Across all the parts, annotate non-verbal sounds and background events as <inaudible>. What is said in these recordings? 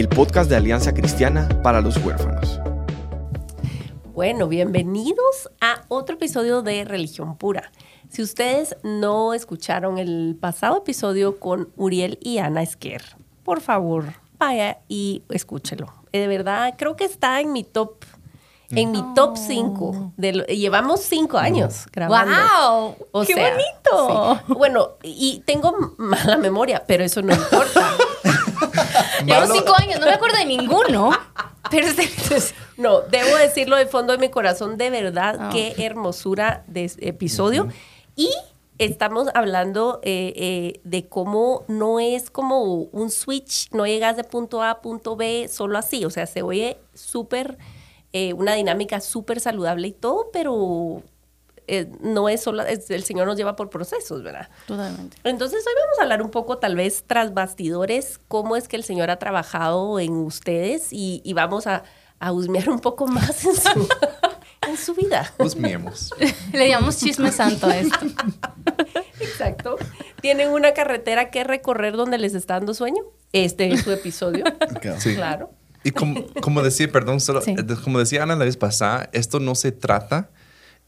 el podcast de Alianza Cristiana para los Huérfanos. Bueno, bienvenidos a otro episodio de Religión Pura. Si ustedes no escucharon el pasado episodio con Uriel y Ana Esquer, por favor, vaya y escúchelo. De verdad, creo que está en mi top en mi top 5. Llevamos 5 años grabando. ¡Wow! ¡Qué bonito! Bueno, y tengo mala memoria, pero eso no importa. <laughs> Llevamos 5 años, no me acuerdo de ninguno. Pero <laughs> no, debo decirlo de fondo de mi corazón, de verdad, ah, qué hermosura de episodio. Y estamos hablando eh, eh, de cómo no es como un switch, no llegas de punto A a punto B solo así, o sea, se oye súper eh, una dinámica súper saludable y todo, pero eh, no es solo, el Señor nos lleva por procesos, ¿verdad? Totalmente. Entonces hoy vamos a hablar un poco tal vez tras bastidores, cómo es que el Señor ha trabajado en ustedes y, vamos a, a, husmear un poco más en su, <laughs> en su vida. Husmeemos. <laughs> Le llamamos chisme santo a esto. <laughs> Exacto. ¿Tienen una carretera que recorrer donde les está dando sueño? Este es su episodio. Sí. Claro. Y como, como decía, perdón, solo, como decía Ana la vez pasada, esto no se trata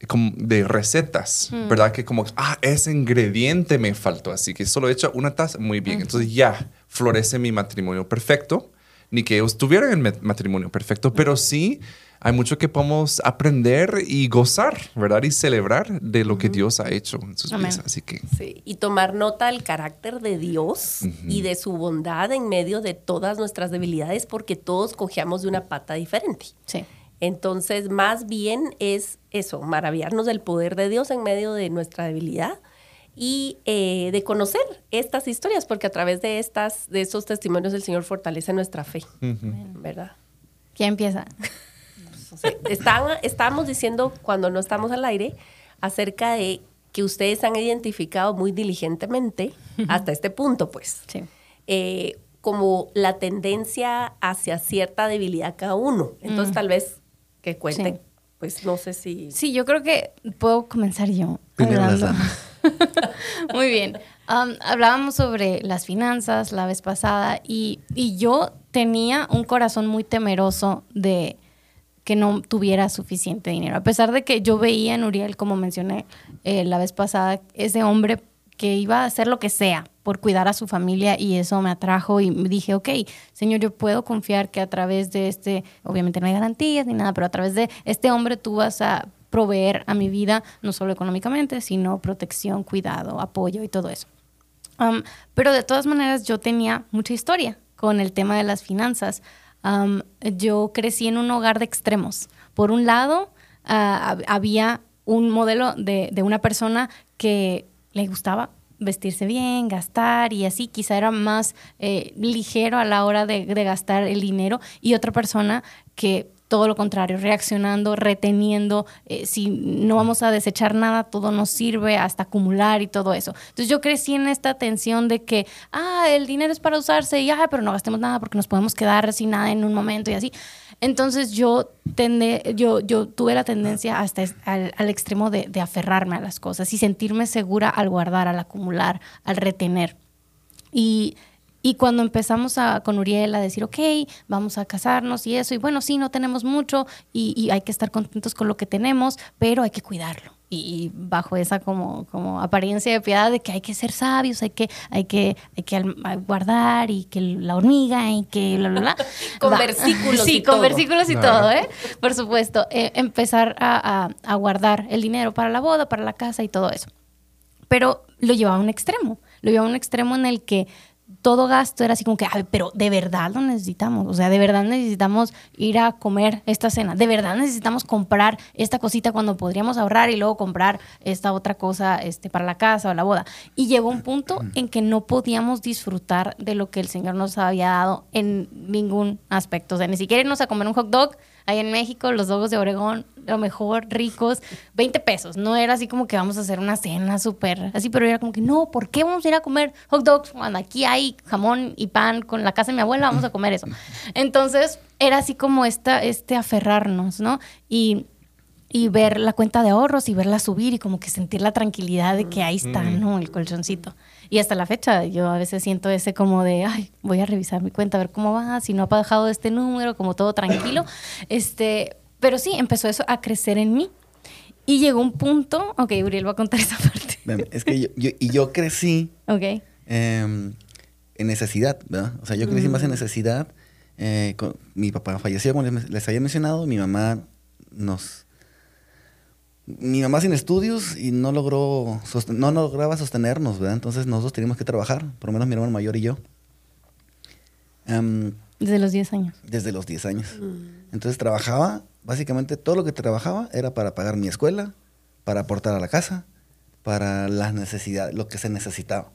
como de recetas, mm. ¿verdad? Que como, ah, ese ingrediente me faltó, así que solo he hecho una taza, muy bien. Entonces ya florece mi matrimonio perfecto, ni que estuvieran en matrimonio perfecto, pero sí hay mucho que podemos aprender y gozar, ¿verdad? Y celebrar de lo que Dios ha hecho en sus vidas. Así que. Sí, y tomar nota del carácter de Dios y de su bondad en medio de todas nuestras debilidades, porque todos cojeamos de una pata diferente. Sí. Entonces, más bien es eso, maravillarnos del poder de Dios en medio de nuestra debilidad y eh, de conocer estas historias, porque a través de estas, de estos testimonios el Señor fortalece nuestra fe, ¿verdad? ¿Quién empieza? Están, estábamos diciendo cuando no estamos al aire acerca de que ustedes han identificado muy diligentemente hasta este punto, pues, eh, como la tendencia hacia cierta debilidad cada uno. Entonces, mm. tal vez que cuenten. Pues no sé si. Sí, yo creo que puedo comenzar yo. <laughs> Muy bien. Um, hablábamos sobre las finanzas la vez pasada y, y yo tenía un corazón muy temeroso de que no tuviera suficiente dinero. A pesar de que yo veía en Uriel, como mencioné eh, la vez pasada, ese hombre que iba a hacer lo que sea por cuidar a su familia y eso me atrajo y dije, ok, Señor, yo puedo confiar que a través de este, obviamente no hay garantías ni nada, pero a través de este hombre tú vas a proveer a mi vida, no solo económicamente, sino protección, cuidado, apoyo y todo eso. Um, pero de todas maneras yo tenía mucha historia con el tema de las finanzas yo crecí en un hogar de extremos. Por un lado, ah, había un modelo de, una persona que le gustaba vestirse bien, gastar y así, quizá era más eh, ligero a la hora de, gastar el dinero y otra persona que todo lo contrario, reaccionando, reteniendo, eh, si no vamos a desechar nada, todo nos sirve hasta acumular y todo eso. Entonces yo crecí en esta tensión de que, ah, el dinero es para usarse y, ah, pero no gastemos nada porque nos podemos quedar sin nada en un momento y así. Entonces yo, tende, yo, yo tuve la tendencia hasta al, extremo de, de aferrarme a las cosas y sentirme segura al guardar, al acumular, al retener. Y y cuando empezamos a, con Uriel a decir, ok, vamos a casarnos y eso, y bueno, sí, no tenemos mucho y, hay que estar contentos con lo que tenemos, pero hay que cuidarlo. Y, bajo esa como, como apariencia de piedad de que hay que ser sabios, hay que, hay que, hay que guardar y que la hormiga y que la, la, <laughs> con versículos sí, y con todo. versículos y todo, ¿eh? Por supuesto. Eh, empezar a, a guardar el dinero para la boda, para la casa y todo eso. Pero lo llevaba a un extremo. Lo llevaba a un extremo en el que todo gasto era así como que, Ay, pero de verdad lo necesitamos, o sea, de verdad necesitamos ir a comer esta cena, de verdad necesitamos comprar esta cosita cuando podríamos ahorrar y luego comprar esta otra cosa este, para la casa o la boda. Y llegó un punto en que no podíamos disfrutar de lo que el Señor nos había dado en ningún aspecto, o sea, ni siquiera irnos a comer un hot dog ahí en México, los dogos de Oregón, lo mejor, ricos, 20 pesos. No era así como que vamos a hacer una cena súper así, pero era como que no, ¿por qué vamos a ir a comer hot dogs cuando aquí hay jamón y pan con la casa de mi abuela? Vamos a comer eso. <laughs> Entonces era así como esta, este aferrarnos, ¿no? Y y ver la cuenta de ahorros y verla subir y como que sentir la tranquilidad de que ahí está, mm. ¿no? El colchoncito. Y hasta la fecha yo a veces siento ese como de, ay, voy a revisar mi cuenta, a ver cómo va, si no ha bajado este número, como todo tranquilo. <coughs> este, pero sí, empezó eso a crecer en mí. Y llegó un punto, ok, Uriel va a contar esa <laughs> parte. Es que yo, y yo crecí okay. Em, en necesidad, ¿verdad? O sea, yo crecí más en mm. necesidad. Eh, mi papá falleció, como les había mencionado, mi mamá nos mi mamá sin estudios y no logró, no lograba sostenernos, ¿verdad? Entonces nosotros teníamos que trabajar, por lo menos mi hermano mayor y yo. desde los 10 años. Desde los 10 años. Mm. Entonces trabajaba, básicamente todo lo que trabajaba era para pagar mi escuela, para aportar a la casa, para las necesidades, lo que se necesitaba.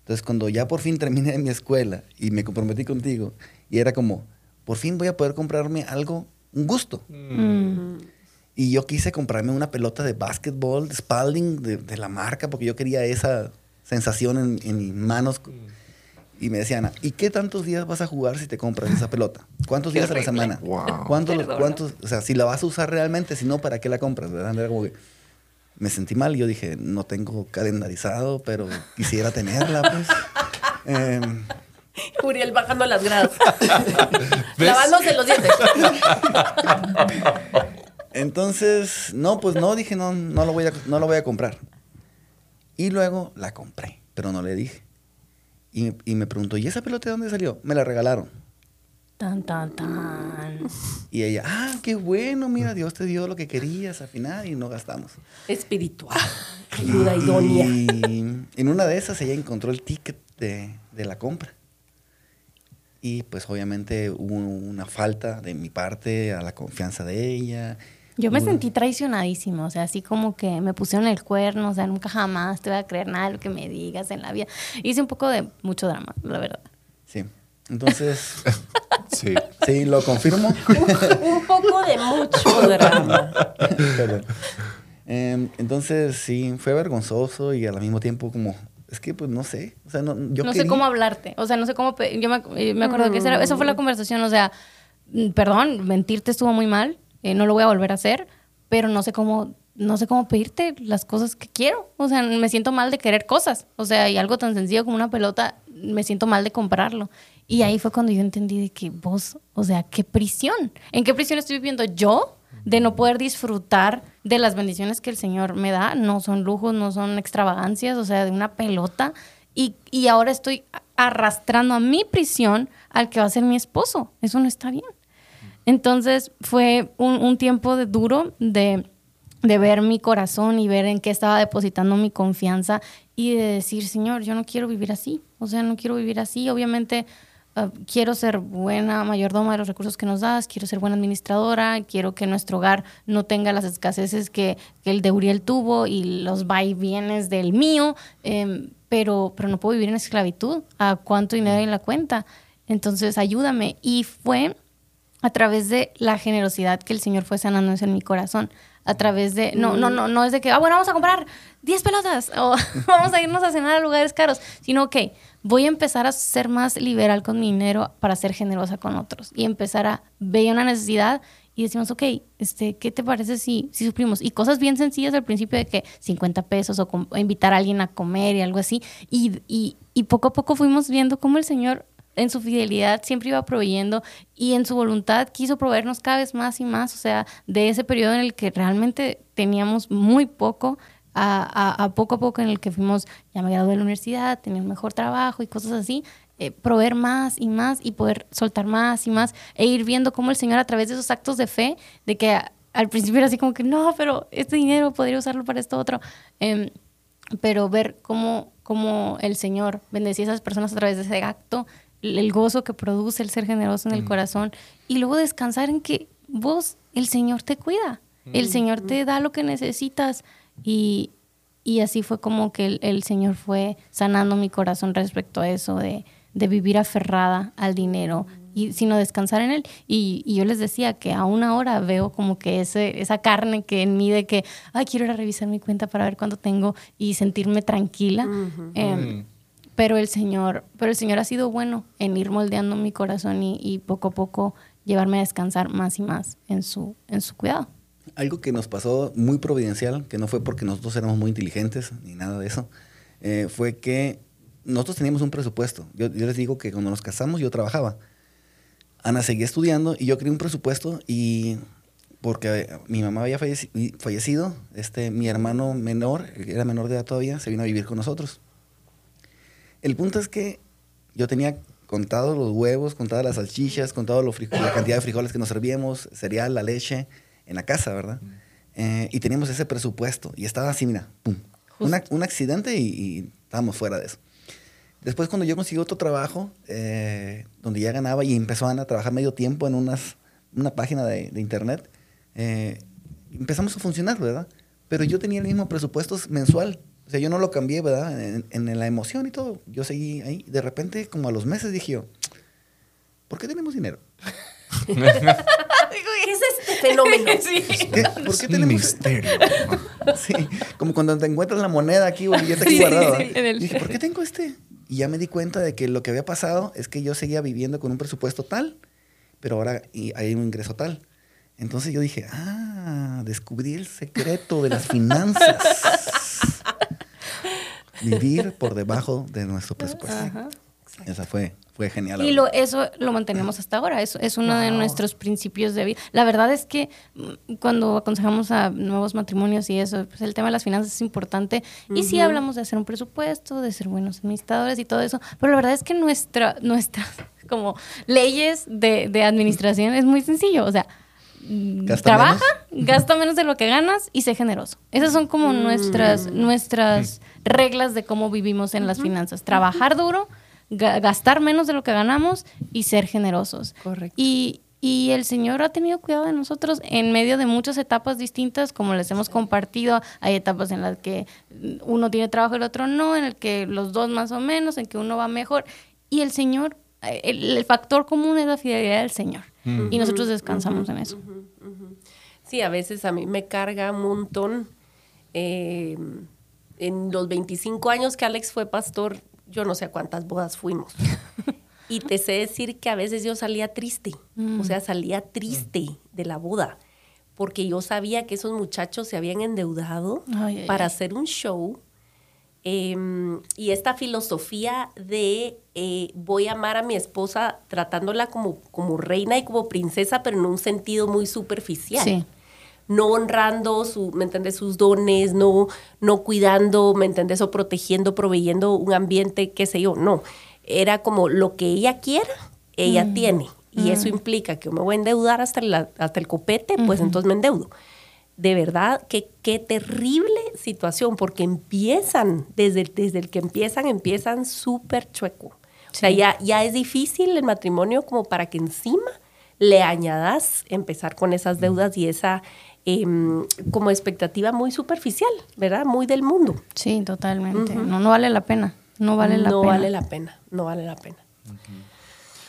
Entonces cuando ya por fin terminé mi escuela y me comprometí contigo, y era como, por fin voy a poder comprarme algo, un gusto. Mm. Y yo quise comprarme una pelota de básquetbol, de Spalding, de, la marca, porque yo quería esa sensación en, en mis manos. Y me decían, ¿y qué tantos días vas a jugar si te compras esa pelota? ¿Cuántos días a la semana? ¿Cuántos, ¿Cuántos? O sea, si la vas a usar realmente, si no, ¿para qué la compras? ¿verdad? como que me sentí mal. Yo dije, no tengo calendarizado, pero quisiera tenerla, pues. <laughs> Em, Uriel bajando las gradas. <laughs> Lavándose los dientes. <laughs> Entonces, no, pues no, dije, no, no, lo voy a, no lo voy a comprar. Y luego la compré, pero no le dije. Y, y me preguntó, ¿y esa pelota de dónde salió? Me la regalaron. Tan, tan, tan. Y ella, ah, qué bueno, mira, Dios te dio lo que querías al final y no gastamos. Espiritual, ayuda idónea. Y en una de esas ella encontró el ticket de, de la compra. Y pues obviamente hubo una falta de mi parte a la confianza de ella yo me sentí traicionadísima, o sea, así como que me pusieron el cuerno, o sea, nunca jamás te voy a creer nada de lo que me digas en la vida. Hice un poco de mucho drama, la verdad. Sí. Entonces, <laughs> sí. Sí, lo confirmo. <laughs> un poco de mucho drama. Em, entonces, sí, fue vergonzoso y al mismo tiempo como es que pues no sé, o sea, no, yo no sé cómo hablarte, o sea, no sé cómo, yo me, eh, me acuerdo que esa, esa, fue la conversación, o sea, mm, perdón, mentirte estuvo muy mal, eh, no lo voy a volver a hacer, pero no sé cómo, no sé cómo pedirte las cosas que quiero. O sea, me siento mal de querer cosas. O sea, y algo tan sencillo como una pelota, me siento mal de comprarlo. Y ahí fue cuando yo entendí que vos, o sea, qué prisión. ¿En qué prisión estoy viviendo yo de no poder disfrutar de las bendiciones que el Señor me da? No son lujos, no son extravagancias, o sea, de una pelota. Y, y ahora estoy arrastrando a mi prisión al que va a ser mi esposo. Eso no está bien. Entonces fue un, tiempo de duro de, ver mi corazón y ver en qué estaba depositando mi confianza y de decir, Señor, yo no quiero vivir así. O sea, no quiero vivir así. Obviamente ah, quiero ser buena mayordoma de los recursos que nos das, quiero ser buena administradora, quiero que nuestro hogar no tenga las escaseces que, el de Uriel tuvo y los va y vienes del mío, em, pero, pero no puedo vivir en esclavitud. ¿A cuánto dinero hay en la cuenta? Entonces, ayúdame. Y fue a través de la generosidad que el Señor fue sanando en mi corazón. A través de, no, no, no, no es de que, ah, bueno, vamos a comprar 10 pelotas o <laughs> vamos a irnos a cenar a lugares caros, sino que voy a empezar a ser más liberal con mi dinero para ser generosa con otros y empezar a ver una necesidad y decimos, ok, este, ¿qué te parece si, si suplimos? Y cosas bien sencillas al principio de que 50 pesos o, invitar a alguien a comer y algo así. Y, y, y poco a poco fuimos viendo cómo el Señor en su fidelidad siempre iba proveyendo y en su voluntad quiso proveernos cada vez más y más, o sea, de ese periodo en el que realmente teníamos muy poco, a, poco a poco en el que fuimos, ya me gradué de la universidad, tenía un mejor trabajo y cosas así, eh, proveer más y más y poder soltar más y más e ir viendo cómo el Señor a través de esos actos de fe, de que al principio era así como que no, pero este dinero podría usarlo para esto otro, em, pero ver cómo cómo el Señor bendecía a esas personas a través de ese acto, el gozo que produce el ser generoso en el corazón y luego descansar en que vos, el Señor te cuida, el Señor te da lo que necesitas y, y así fue como que el, Señor fue sanando mi corazón respecto a eso de, de vivir aferrada al dinero y sino descansar en él. Y, y, yo les decía que aún ahora veo como que ese, esa carne que en mí de que, ay, quiero ir a revisar mi cuenta para ver cuánto tengo y sentirme tranquila. Mm. Pero el Señor, pero el Señor ha sido bueno en ir moldeando mi corazón y, y, poco a poco llevarme a descansar más y más en su, en su cuidado. Algo que nos pasó muy providencial, que no fue porque nosotros éramos muy inteligentes ni nada de eso, eh, fue que nosotros teníamos un presupuesto. Yo, yo les digo que cuando nos casamos yo trabajaba Ana seguía estudiando y yo creé un presupuesto y porque mi mamá había fallecido, este, mi hermano menor, era menor de edad todavía, se vino a vivir con nosotros. El punto es que yo tenía contado los huevos, contado las salchichas, contado la cantidad de frijoles que nos servíamos, cereal, la leche en la casa, ¿verdad? Eh, y teníamos ese presupuesto y estaba así, mira, pum, un accidente y, y estábamos fuera de eso. Después cuando yo conseguí otro trabajo, eh, donde ya ganaba y empezó a trabajar medio tiempo en unas, una página de, internet, eh, empezamos a funcionar, ¿verdad? Pero yo tenía el mismo presupuesto mensual. O sea, yo no lo cambié, ¿verdad? En, la emoción y todo. Yo seguí ahí. De repente, como a los meses, dije yo, ¿por qué tenemos dinero? <laughs> <laughs> ¿Qué es este fenómeno? ¿Por qué tenemos misterio? <laughs> sí, como cuando te encuentras la moneda aquí o el billete aquí guardado. Dije, ¿por qué tengo este? Y ya me di cuenta de que lo que había pasado es que yo seguía viviendo con un presupuesto tal, pero ahora hay un ingreso tal. Entonces yo dije, ah, descubrí el secreto de las finanzas. Vivir por debajo de nuestro presupuesto. Esa fue fue genial. Y lo, eso lo mantenemos hasta ahora, eso es uno de nuestros principios de vida. La verdad es que mm, cuando aconsejamos a nuevos matrimonios y eso, pues el tema de las finanzas es importante. Y sí hablamos de hacer un presupuesto, de ser buenos administradores y todo eso, pero la verdad es que nuestra, nuestras <laughs> como leyes de, de administración es muy sencillo, o sea, mm, trabaja, gasta menos de lo que ganas y sé generoso. Esas son como nuestras, mm. nuestras reglas de cómo vivimos en las finanzas. Trabajar duro, gastar menos de lo que ganamos y ser generosos. Correcto. Y, el Señor ha tenido cuidado de nosotros en medio de muchas etapas distintas, como les hemos compartido. Hay etapas en las que uno tiene trabajo y el otro no, en el que los dos más o menos, en que uno va mejor. Y el Señor, el, factor común es la fidelidad del Señor. Y nosotros descansamos en eso. Sí, a veces a mí me carga un montón. Eh, en los 25 años que Alex fue pastor, yo no sé a cuántas bodas fuimos. y te sé decir que a veces yo salía triste, mm. o sea, salía triste de la boda, porque yo sabía que esos muchachos se habían endeudado para hacer un show. Em, y esta filosofía de eh, voy a amar a mi esposa tratándola como, como reina y como princesa, pero en un sentido muy superficial. Sí no honrando su, ¿me entiendes? sus dones, no, no cuidando, ¿me entiendes? o protegiendo, proveyendo un ambiente, qué sé yo, no. Era como lo que ella quiera, ella mm. tiene. Y eso mm. implica que me voy a endeudar hasta, hasta el copete, pues entonces me endeudo. De verdad, que, qué terrible situación, porque empiezan, desde, desde el que empiezan, empiezan súper chueco. O sea, ya, ya es difícil el matrimonio como para que encima le añadas empezar con esas deudas y esa, Em, como expectativa muy superficial, ¿verdad? Muy del mundo. Sí, totalmente. no, no vale la pena. No vale la pena. No vale la pena. No vale la pena.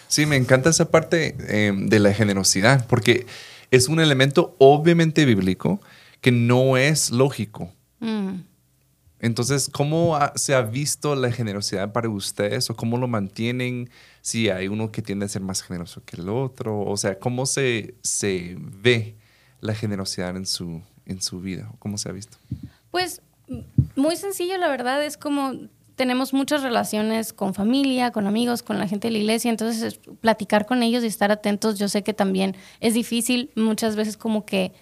Sí, me encanta esa parte em, de la generosidad, porque es un elemento obviamente bíblico que no es lógico. Mm. Entonces, ¿cómo se ha visto la generosidad para ustedes o cómo lo mantienen? Si hay uno que tiende a ser más generoso que el otro, o sea, ¿cómo se, se ve la generosidad en su, en su vida? ¿Cómo se ha visto? Pues muy sencillo, la verdad, es como tenemos muchas relaciones con familia, con amigos, con la gente de la iglesia, entonces platicar con ellos y estar atentos, yo sé que también es difícil muchas veces como que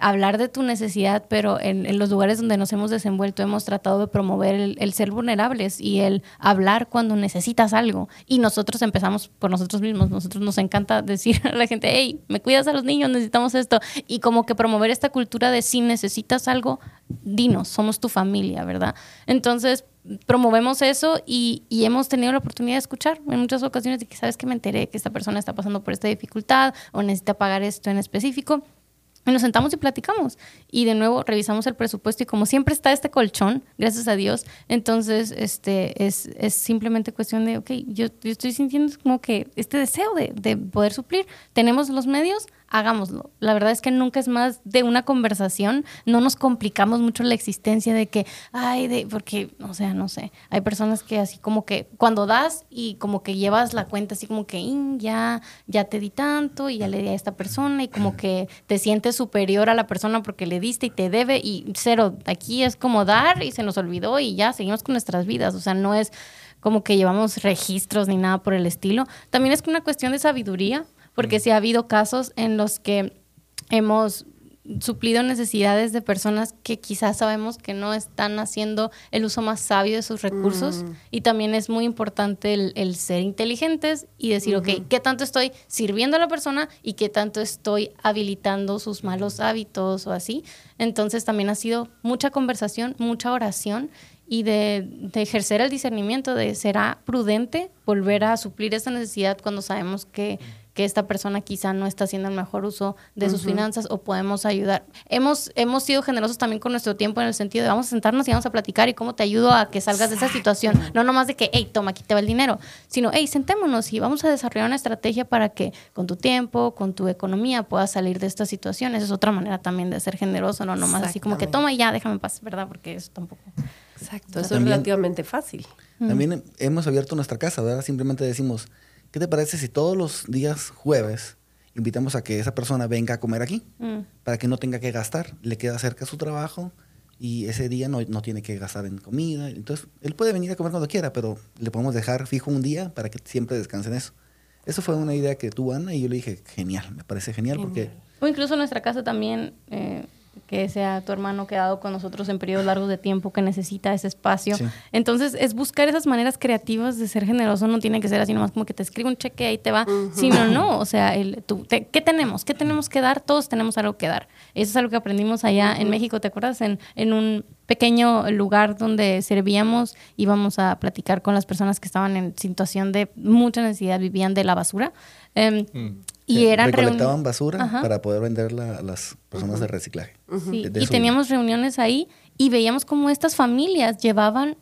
hablar de tu necesidad, pero en, los lugares donde nos hemos desenvuelto hemos tratado de promover el, ser vulnerables y el hablar cuando necesitas algo. Y nosotros empezamos por nosotros mismos. Nosotros nos encanta decir <laughs> a la gente, hey, me cuidas a los niños, necesitamos esto. Y como que promover esta cultura de si necesitas algo, dinos, somos tu familia, ¿verdad? Entonces, promovemos eso y, y, hemos tenido la oportunidad de escuchar en muchas ocasiones de que sabes que me enteré que esta persona está pasando por esta dificultad o necesita pagar esto en específico. Y nos sentamos y platicamos. Y de nuevo revisamos el presupuesto y como siempre está este colchón, gracias a Dios, entonces este, es, es simplemente cuestión de, ok, yo, yo, estoy sintiendo como que este deseo de, de poder suplir. Tenemos los medios, hagámoslo. La verdad es que nunca es más de una conversación, no nos complicamos mucho la existencia de que, ay, de, porque, o sea, no sé, hay personas que así como que cuando das y como que llevas la cuenta así como que ya, ya te di tanto y ya le di a esta persona y como que te sientes superior a la persona porque le diste y te debe y cero, aquí es como dar y se nos olvidó y ya seguimos con nuestras vidas, o sea, no es como que llevamos registros ni nada por el estilo. También es una cuestión de sabiduría porque sí ha habido casos en los que hemos suplido necesidades de personas que quizás sabemos que no están haciendo el uso más sabio de sus recursos mm. y también es muy importante el, ser inteligentes y decir, ok, ¿qué tanto estoy sirviendo a la persona y qué tanto estoy habilitando sus malos hábitos o así? Entonces también ha sido mucha conversación, mucha oración y de, de ejercer el discernimiento de será prudente volver a suplir esa necesidad cuando sabemos que que esta persona quizá no está haciendo el mejor uso de sus finanzas o podemos ayudar. Hemos, hemos sido generosos también con nuestro tiempo en el sentido de vamos a sentarnos y vamos a platicar y cómo te ayudo a que salgas de esa situación. No nomás de que, hey, toma, aquí te va el dinero, sino, hey, sentémonos y vamos a desarrollar una estrategia para que con tu tiempo, con tu economía puedas salir de esta situación. Esa es otra manera también de ser generoso, no nomás así como que toma y ya, déjame pasar, ¿verdad? Porque eso tampoco. Exacto, eso es relativamente fácil. También hemos abierto nuestra casa, ¿verdad? Simplemente decimos, ¿qué te parece si todos los días jueves invitamos a que esa persona venga a comer aquí? Mm. Para que no tenga que gastar, le queda cerca su trabajo y ese día no, no, tiene que gastar en comida. Entonces, él puede venir a comer cuando quiera, pero le podemos dejar fijo un día para que siempre descanse en eso. Eso fue una idea que tuvo Ana y yo le dije, genial, me parece genial, porque... O incluso en nuestra casa también... Eh, que sea tu hermano quedado con nosotros en periodos largos de tiempo, que necesita ese espacio. Entonces, es buscar esas maneras creativas de ser generoso. No tiene que ser así nomás como que te escribe un cheque y ahí te va, sino no. O sea, el, tú, ¿qué tenemos? ¿Qué tenemos que dar? Todos tenemos algo que dar. Eso es algo que aprendimos allá en México, ¿te acuerdas? En, en un pequeño lugar donde servíamos, íbamos a platicar con las personas que estaban en situación de mucha necesidad, vivían de la basura. Mm. Y eran recolectaban basura para poder venderla a las personas de reciclaje. y teníamos reuniones ahí y veíamos cómo estas familias llevaban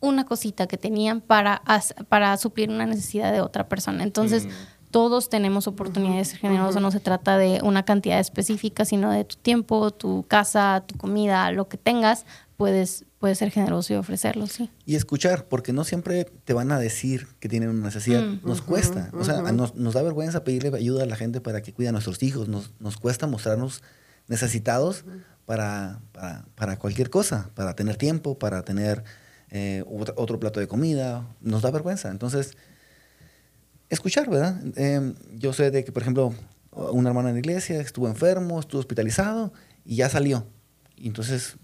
una cosita que tenían para, para suplir una necesidad de otra persona. Entonces, mm. todos tenemos oportunidades de ser generosos. No se trata de una cantidad específica, sino de tu tiempo, tu casa, tu comida, lo que tengas, puedes, puedes ser generoso y ofrecerlo, sí. Y escuchar, porque no siempre te van a decir que tienen una necesidad. Mm. Nos cuesta. O sea, nos, nos, da vergüenza pedirle ayuda a la gente para que cuide a nuestros hijos. Nos, nos cuesta mostrarnos necesitados para, para, para, cualquier cosa, para tener tiempo, para tener eh, otro, plato de comida. Nos da vergüenza. Entonces, escuchar, ¿verdad? Em, yo sé de que, por ejemplo, una hermana en la iglesia estuvo enfermo, estuvo hospitalizado y ya salió. Y entonces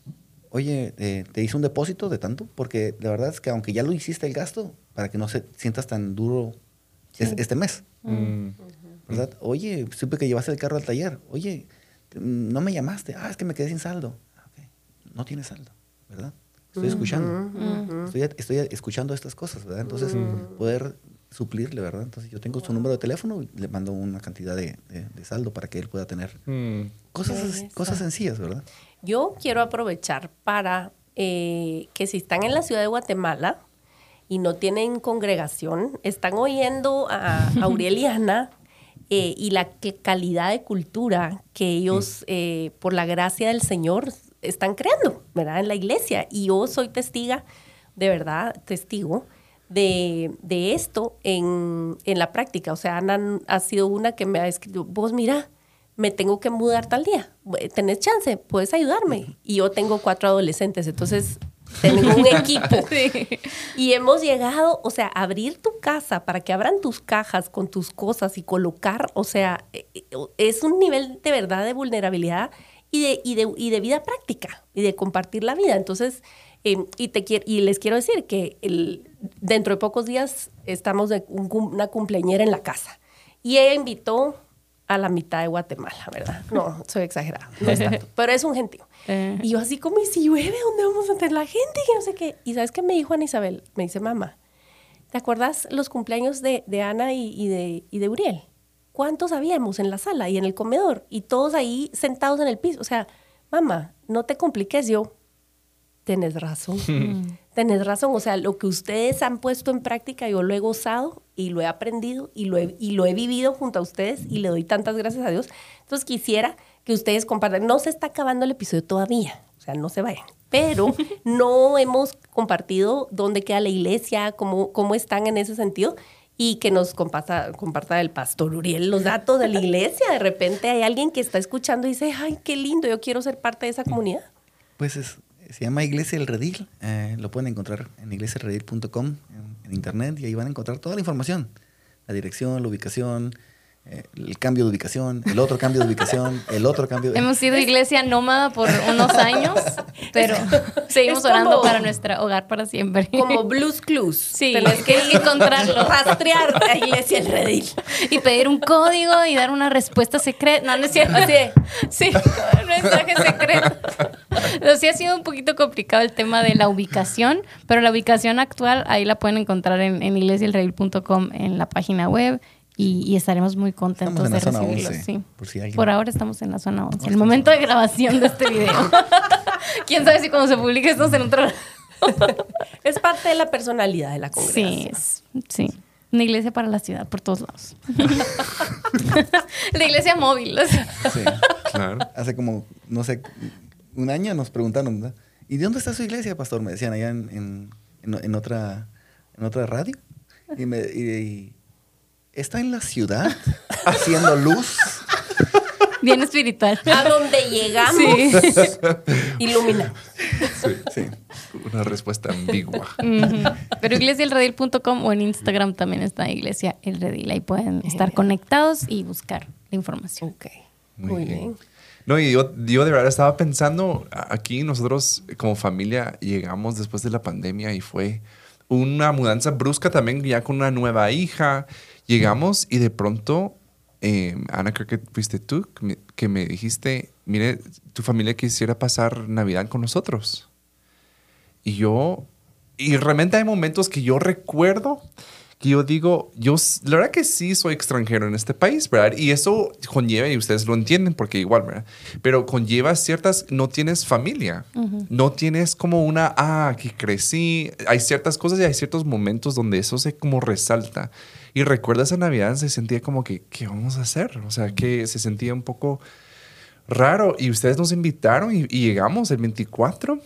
oye, eh, te hice un depósito de tanto, porque la verdad es que aunque ya lo hiciste el gasto, para que no se sientas tan duro este mes. Mm. ¿Verdad? Oye, supe que llevaste el carro al taller. Oye, no me llamaste. Ah, es que me quedé sin saldo. Ah, no tienes saldo, ¿verdad? Estoy escuchando. estoy, estoy, escuchando estas cosas, ¿verdad? Entonces, poder suplirle, ¿verdad? Entonces, yo tengo su número de teléfono y le mando una cantidad de, saldo para que él pueda tener mm. cosas, cosas sencillas, ¿verdad? Yo quiero aprovechar para eh, que si están en la ciudad de Guatemala y no tienen congregación, están oyendo a <laughs> Aureliana eh, y la calidad de cultura que ellos, eh, por la gracia del Señor, están creando, ¿verdad? En la iglesia. Y yo soy testiga, de verdad, testigo de, esto en, en, la práctica. O sea, Ana ha sido una que me ha escrito, vos mira, me tengo que mudar tal día. ¿Tenés chance? ¿Puedes ayudarme? Y yo tengo cuatro adolescentes, entonces tengo un <laughs> equipo. Y hemos llegado, o sea, abrir tu casa para que abran tus cajas con tus cosas y colocar, o sea, e, e, es un nivel de verdad de vulnerabilidad y de, y de, y de vida práctica y de compartir la vida. Entonces, em, y, te quiero, y les quiero decir que el, dentro de pocos días estamos de una cumpleañera en la casa. Y ella invitó a la mitad de Guatemala, ¿verdad? No, <laughs> soy exagerada, no es tanto, <laughs> pero es un gentío. Eh. Y yo así como, ¿y si llueve? ¿Dónde vamos a tener la gente? Y no sé qué. Y ¿sabes qué me dijo Ana Isabel? Me dice, mamá, ¿te acuerdas los cumpleaños de, de Ana y, y de, y de Uriel? ¿Cuántos habíamos en la sala y en el comedor? Y todos ahí sentados en el piso. O sea, mamá, no te compliques yo. Tienes razón. <laughs> Tenés razón. O sea, lo que ustedes han puesto en práctica, yo lo he gozado y lo he aprendido y lo he, y lo he vivido junto a ustedes y le doy tantas gracias a Dios. Entonces quisiera que ustedes compartan. No se está acabando el episodio todavía. O sea, no se vayan. Pero <laughs> no hemos compartido dónde queda la iglesia, cómo, cómo están en ese sentido y que nos comparta, comparta el pastor Uriel los datos de la iglesia. De repente hay alguien que está escuchando y dice, ay, qué lindo, yo quiero ser parte de esa comunidad. Pues es, se llama Iglesia El Redil. Eh, lo pueden encontrar en iglesiaelredil.com en, en internet y ahí van a encontrar toda la información. La dirección, la ubicación, eh, el cambio de ubicación, el otro cambio de ubicación, el otro cambio de... Hemos sido iglesia nómada por unos años, <laughs> pero seguimos es como- orando para nuestro hogar para siempre. Como <laughs> Blues Clues. Sí, Tenés que hay que encontrarlo. Rastrear a Iglesia El Redil. y pedir un código y dar una respuesta secreta. No, no es cierto. Así es. Sí, <laughs> un mensaje secreto. <laughs> Pero sí ha sido un poquito complicado el tema de la ubicación, pero la ubicación actual ahí la pueden encontrar en, en en la página web y, y estaremos muy contentos en de recibirlos. 11, sí. por si alguien- Por ahora estamos en la zona 11. El momento de grabación de este video. <laughs> ¿Quién sabe si cuando se publique esto en otro... <laughs> Es parte de la personalidad de la Sí, congregación. es- sí. Una iglesia para la ciudad, por todos lados. la iglesia móvil. o sea. Sí. Claro. Hace como, no sé, un año nos preguntaron, ¿verdad? ¿y de dónde está su iglesia, pastor? Me decían allá en, en, en- en otra, en otra radio. Y, me, y- y, ¿está en la ciudad haciendo luz? Bien espiritual. A donde llegamos, Sí. <laughs> ilumina. Sí. Una respuesta ambigua. Pero iglesiaelredil.com o en Instagram también está Iglesia El Redil. Ahí pueden estar conectados y buscar la información. Ok. Muy, Muy, bien. bien. No, y yo, yo de verdad estaba pensando, aquí nosotros como familia llegamos después de la pandemia y fue una mudanza brusca también, ya con una nueva hija. Llegamos y de pronto, eh, Ana, creo que fuiste tú que me, que me dijiste, mire, tu familia quisiera pasar Navidad con nosotros. Y yo, y realmente hay momentos que yo recuerdo que yo digo, yo, la verdad que sí soy extranjero en este país, ¿verdad? Y eso conlleva, y ustedes lo entienden porque igual, ¿verdad? Pero conlleva ciertas, no tienes familia, no tienes como una, ah, aquí crecí, hay ciertas cosas y hay ciertos momentos donde eso se como resalta. Y recuerda esa Navidad, se sentía como que, ¿qué vamos a hacer? O sea, que se sentía un poco raro y ustedes nos invitaron y, y llegamos el 24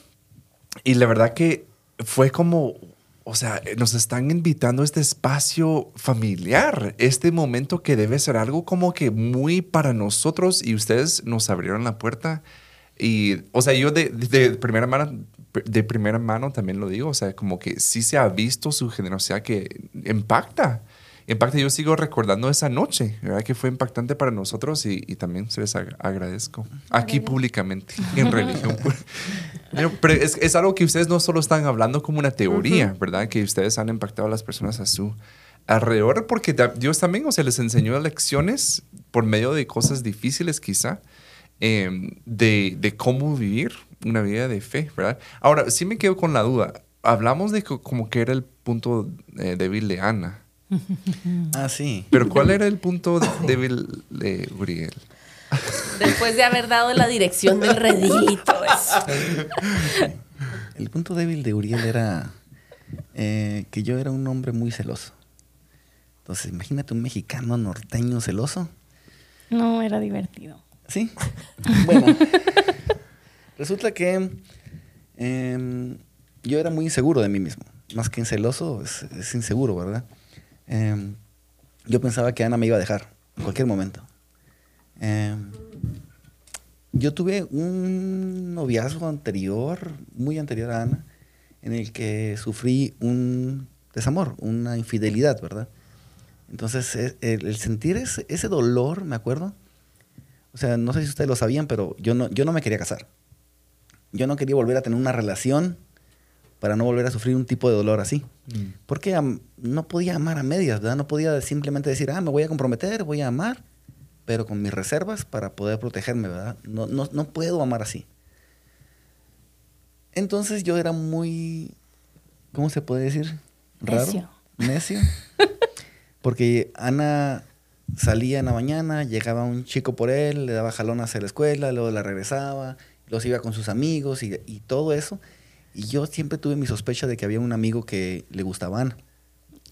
y la verdad que fue como, o sea, nos están invitando a este espacio familiar, este momento que debe ser algo como que muy para nosotros y ustedes nos abrieron la puerta. Y, o sea, yo de, de primera mano, de primera mano también lo digo, o sea, como que sí se ha visto su generosidad que impacta. Impacta, yo sigo recordando esa noche, ¿verdad? Que fue impactante para nosotros y, y también se les ag- agradezco. Aquí públicamente, en religión. <laughs> Pero, es, es algo que ustedes no solo están hablando como una teoría, ¿verdad? Que ustedes han impactado a las personas a su alrededor, porque Dios también, o sea, les enseñó lecciones por medio de cosas difíciles quizá, eh, de, de cómo vivir una vida de fe, ¿verdad? Ahora, sí me quedo con la duda. Hablamos de co- como que era el punto eh, débil de Ana, <laughs> Ah, sí. pero ¿cuál era el punto débil de Uriel? Después de haber dado la dirección del todo <laughs> eso. El punto débil de Uriel era eh, que yo era un hombre muy celoso. Entonces, imagínate un mexicano norteño celoso. No, era divertido. Sí. <laughs> Bueno, resulta que em, yo era muy inseguro de mí mismo. Más que celoso, es, es inseguro, ¿verdad? Em, yo pensaba que Ana me iba a dejar en cualquier momento. Em, yo tuve un noviazgo anterior, muy anterior a Ana, en el que sufrí un desamor, una infidelidad, ¿verdad? Entonces, e- el, el sentir ese, ese dolor, me acuerdo, o sea, no sé si ustedes lo sabían, pero yo no, yo no me quería casar. Yo no quería volver a tener una relación para no volver a sufrir un tipo de dolor así. Porque am- no podía amar a medias, ¿verdad? No podía simplemente decir, ah, me voy a comprometer, voy a amar, pero con mis reservas para poder protegerme, ¿verdad? No, no, no puedo amar así. Entonces yo era muy, ¿cómo se puede decir? Raro. Necio. Necio. <laughs> Porque Ana salía en la mañana, llegaba un chico por él, le daba jalón hacia la escuela, luego la regresaba, los iba con sus amigos y, y todo eso. Y yo siempre tuve mi sospecha de que había un amigo que le gustaba a Ana.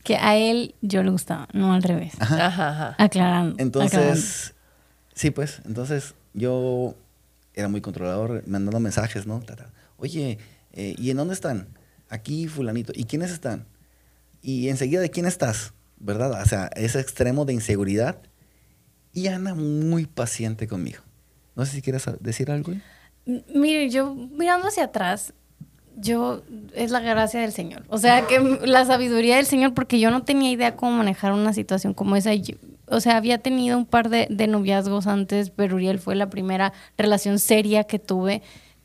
Que a él yo le gustaba, no al revés. Ajá, ajá. Aclarando. Entonces, aclarando. sí, pues, entonces yo era muy controlador, mandando mensajes, ¿no? Oye, eh, ¿y en dónde están? Aquí, fulanito. ¿Y quiénes están? Y enseguida, ¿de quién estás? ¿Verdad? O sea, ese extremo de inseguridad. Y Ana muy paciente conmigo. No sé si quieres decir algo. Mire, yo mirando hacia atrás, yo es la gracia del Señor. O sea, que la sabiduría del Señor, porque yo no tenía idea cómo manejar una situación como esa. O sea, había tenido un par de, de noviazgos antes, pero Uriel fue la primera relación seria que tuve.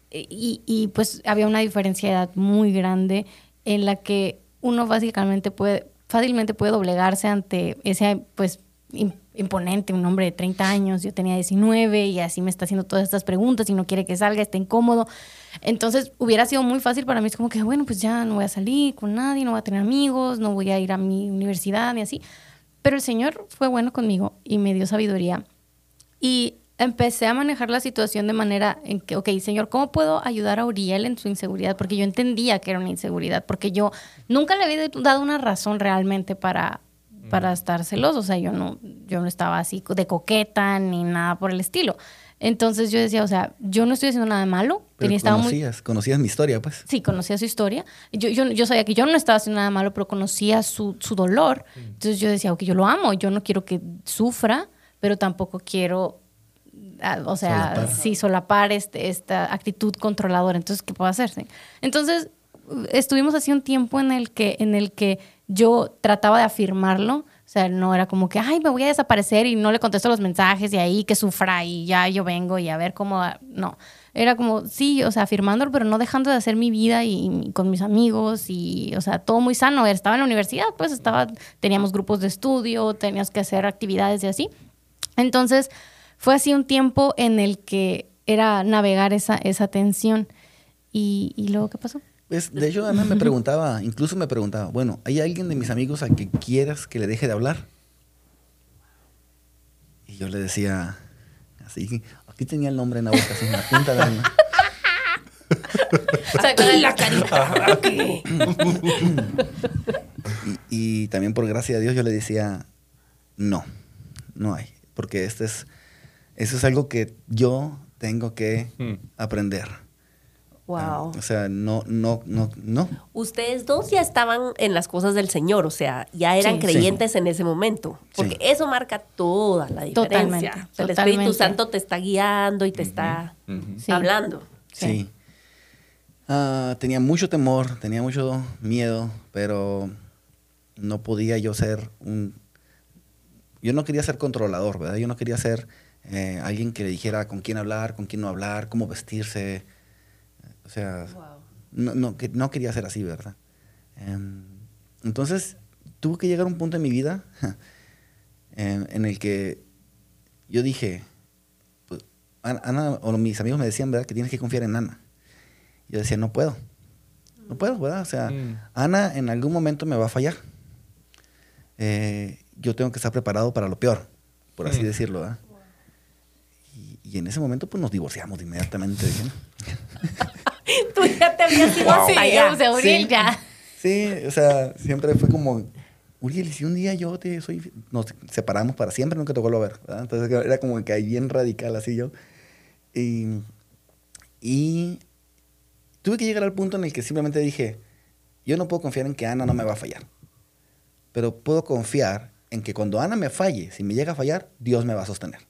Y, y, pues había una diferencia de edad muy grande en la que uno básicamente puede, fácilmente puede doblegarse ante ese, pues, imponente, un hombre de 30 años, yo tenía 19 y así me está haciendo todas estas preguntas y no quiere que salga, está incómodo. Entonces hubiera sido muy fácil para mí, es como que, bueno, pues ya no voy a salir con nadie, no voy a tener amigos, no voy a ir a mi universidad ni así. Pero el Señor fue bueno conmigo y me dio sabiduría. Y empecé a manejar la situación de manera en que, ok, Señor, ¿cómo puedo ayudar a Uriel en su inseguridad? Porque yo entendía que era una inseguridad, porque yo nunca le había dado una razón realmente para, para estar celoso. O sea, yo no, yo no estaba así de coqueta ni nada por el estilo. Entonces yo decía, o sea, yo no estoy haciendo nada malo. Pero tenía- muy- conocías, conocías mi historia, pues. Sí, conocía su historia. Yo, yo, yo sabía que yo no estaba haciendo nada malo, pero conocía su, su dolor. Entonces yo decía, ok, yo lo amo, yo no quiero que sufra, pero tampoco quiero, ah, o sea, Solapar. sí, solapar este, esta actitud controladora. Entonces, ¿qué puedo hacerse? Entonces, estuvimos así un tiempo en el que, en el que yo trataba de afirmarlo. O sea, no era como que, ay, me voy a desaparecer y no le contesto los mensajes y ahí que sufra y ya yo vengo y a ver cómo... No, era como, sí, o sea, afirmándolo, pero no dejando de hacer mi vida y, con mis amigos y, o sea, todo muy sano. Estaba en la universidad, pues estaba, teníamos grupos de estudio, teníamos que hacer actividades y así. Entonces, fue así un tiempo en el que era navegar esa, esa tensión. Y, y luego, ¿qué pasó? Pues, de hecho, Ana me preguntaba, incluso me preguntaba, bueno, ¿hay alguien de mis amigos a que quieras que le deje de hablar? Y yo le decía, así, aquí tenía el nombre en la boca, así en la punta de la Aquí la carita. aquí. Y, y también por gracia de Dios yo le decía, no, no hay, porque este es, eso es algo que yo tengo que Hmm. aprender. Wow. O sea, no, no, no, no. Ustedes dos ya estaban en las cosas del Señor, o sea, ya eran Sí. creyentes en ese momento, porque Sí. eso marca toda la diferencia. Totalmente, el Espíritu totalmente. Santo te está guiando y te está hablando. Sí. Ah, tenía mucho temor, tenía mucho miedo, pero no podía yo ser un... Yo no quería ser controlador, ¿verdad? Yo no quería ser eh, alguien que le dijera con quién hablar, con quién no hablar, cómo vestirse. O sea, no, no, que- no quería ser así, ¿verdad? Em, entonces, tuvo que llegar un punto en mi vida <laughs> em, en el que yo dije, pues, Ana, o mis amigos me decían, ¿verdad? Que tienes que confiar en Ana. Yo decía, no puedo. No puedo, ¿verdad? O sea, Mm. Ana en algún momento me va a fallar. Eh, yo tengo que estar preparado para lo peor, por así Mm. decirlo, ¿verdad? Y, y en ese momento, pues nos divorciamos inmediatamente. <laughs> <laughs> Tú ya te habías ido Wow. hasta Sí, allá. o sea, Uriel Sí. ya. Sí, o sea, siempre fue como, Uriel, ¿y si un día yo te soy, fi-?" nos separamos para siempre, nunca te vuelvo a ver, ¿verdad? Entonces era como que ahí bien radical así yo. Y, y tuve que llegar al punto en el que simplemente dije, yo no puedo confiar en que Ana no me va a fallar, pero puedo confiar en que cuando Ana me falle, si me llega a fallar, Dios me va a sostener.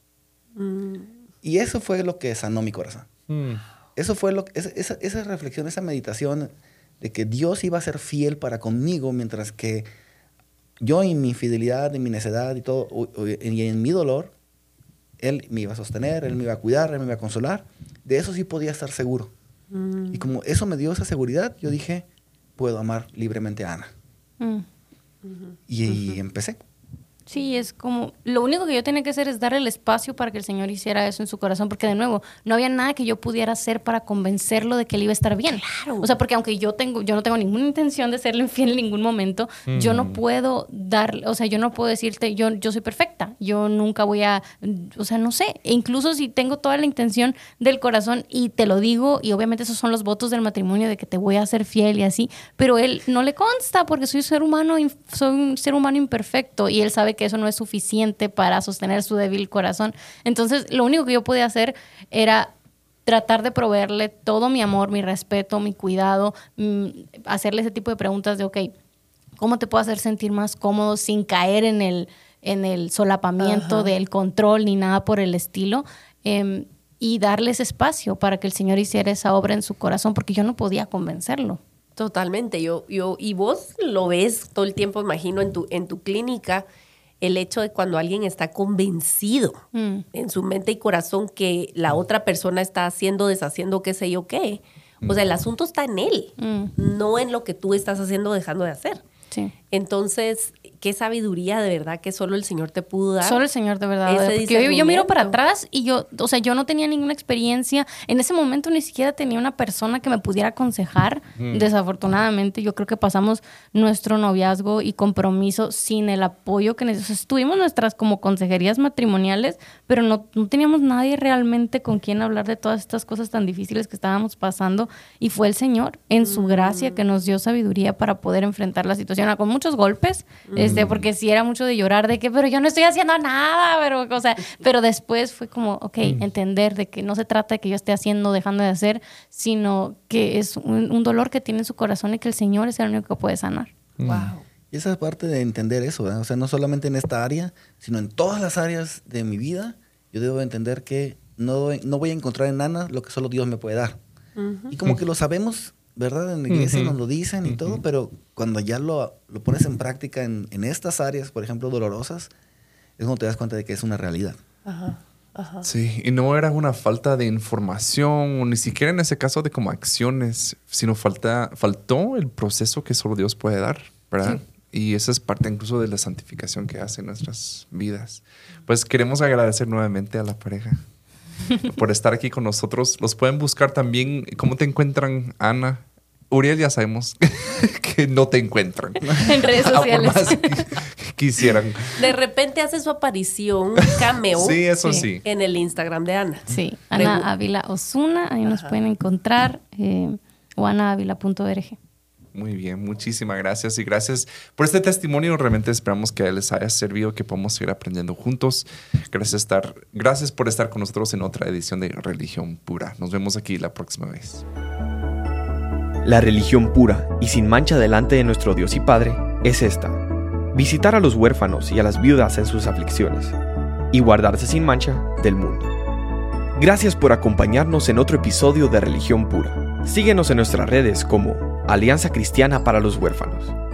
Mm, Y eso fue lo que sanó mi corazón. Hmm. Eso fue lo esa, esa, esa reflexión, esa meditación de que Dios iba a ser fiel para conmigo mientras que yo en mi fidelidad, en mi necedad y todo, y en mi dolor, Él me iba a sostener, Él me iba a cuidar, Él me iba a consolar. De eso sí podía estar seguro. mm. Y como eso me dio esa seguridad, yo dije, puedo amar libremente a Ana. Mm. Y, y empecé. Sí, es como, lo único que yo tenía que hacer es darle el espacio para que el Señor hiciera eso en su corazón, porque de nuevo, no había nada que yo pudiera hacer para convencerlo de que él iba a estar bien. Claro. O sea, porque aunque yo tengo, yo no tengo ninguna intención de serle infiel en ningún momento, yo no puedo dar, o sea, yo no puedo decirte, yo, yo soy perfecta, yo nunca voy a, o sea, no sé, e incluso si tengo toda la intención del corazón y te lo digo, y obviamente esos son los votos del matrimonio de que te voy a ser fiel y así, pero él no le consta porque soy un ser humano, soy un ser humano imperfecto y él sabe que eso no es suficiente para sostener su débil corazón. Entonces, lo único que yo podía hacer era tratar de proveerle todo mi amor, mi respeto, mi cuidado, mm, hacerle ese tipo de preguntas de, ok, ¿cómo te puedo hacer sentir más cómodo sin caer en el, en el solapamiento del control ni nada por el estilo? Em, y darles espacio para que el Señor hiciera esa obra en su corazón, porque yo no podía convencerlo. Totalmente, yo, yo, y vos lo ves todo el tiempo, imagino, en tu, en tu clínica, el hecho de cuando alguien está convencido mm. en su mente y corazón que la otra persona está haciendo, deshaciendo, qué sé yo qué. O sea, el asunto está en él, mm. no en lo que tú estás haciendo o dejando de hacer. Sí. Entonces, qué sabiduría de verdad que solo el Señor te pudo dar. Solo el Señor de verdad. yo, miro para atrás y yo, o sea, yo no tenía ninguna experiencia. En ese momento ni siquiera tenía una persona que me pudiera aconsejar. Desafortunadamente, yo creo que pasamos nuestro noviazgo y compromiso sin el apoyo que necesitamos. Tuvimos nuestras como consejerías matrimoniales, pero no, no teníamos nadie realmente con quien hablar de todas estas cosas tan difíciles que estábamos pasando. Y fue el Señor, en su gracia, que nos dio sabiduría para poder enfrentar la situación. Con muchos golpes. Este, porque sí era mucho de llorar de que, pero yo no estoy haciendo nada, pero, o sea, <laughs> pero después fue como, ok, entender de que no se trata de que yo esté haciendo, dejando de hacer, sino que es un, dolor que tiene en su corazón y que el Señor es el único que puede sanar. Wow. Y esa es parte de entender eso, o sea, no solamente en esta área, sino en todas las áreas de mi vida, yo debo entender que no, no voy a encontrar en Ana lo que solo Dios me puede dar. Y como que lo sabemos ¿verdad? En la iglesia nos lo dicen y todo, pero cuando ya lo, lo pones en práctica en, en, estas áreas, por ejemplo, dolorosas, es cuando te das cuenta de que es una realidad. Ajá. Ajá. Sí, y no era una falta de información, o ni siquiera en ese caso de como acciones, sino falta, faltó el proceso que solo Dios puede dar, ¿verdad? Y esa es parte incluso de la santificación que hace en nuestras vidas. Pues queremos agradecer nuevamente a la pareja <laughs> por estar aquí con nosotros. Los pueden buscar también. ¿Cómo te encuentran, Ana? Uriel ya sabemos <laughs> que no te encuentran. <laughs> En redes sociales. quisieran. De repente hace su aparición, cameo. sí, eso sí. En el Instagram de Ana. Sí, Ana Ávila Osuna, ahí nos pueden encontrar, eh, o anaavila.org. Muy bien, muchísimas gracias y gracias por este testimonio. Realmente esperamos que les haya servido, que podamos seguir aprendiendo juntos. Gracias, estar, gracias por estar con nosotros en otra edición de Religión Pura. Nos vemos aquí la próxima vez. La religión pura y sin mancha delante de nuestro Dios y Padre es esta. Visitar a los huérfanos y a las viudas en sus aflicciones y guardarse sin mancha del mundo. Gracias por acompañarnos en otro episodio de Religión Pura. Síguenos en nuestras redes como Alianza Cristiana para los Huérfanos.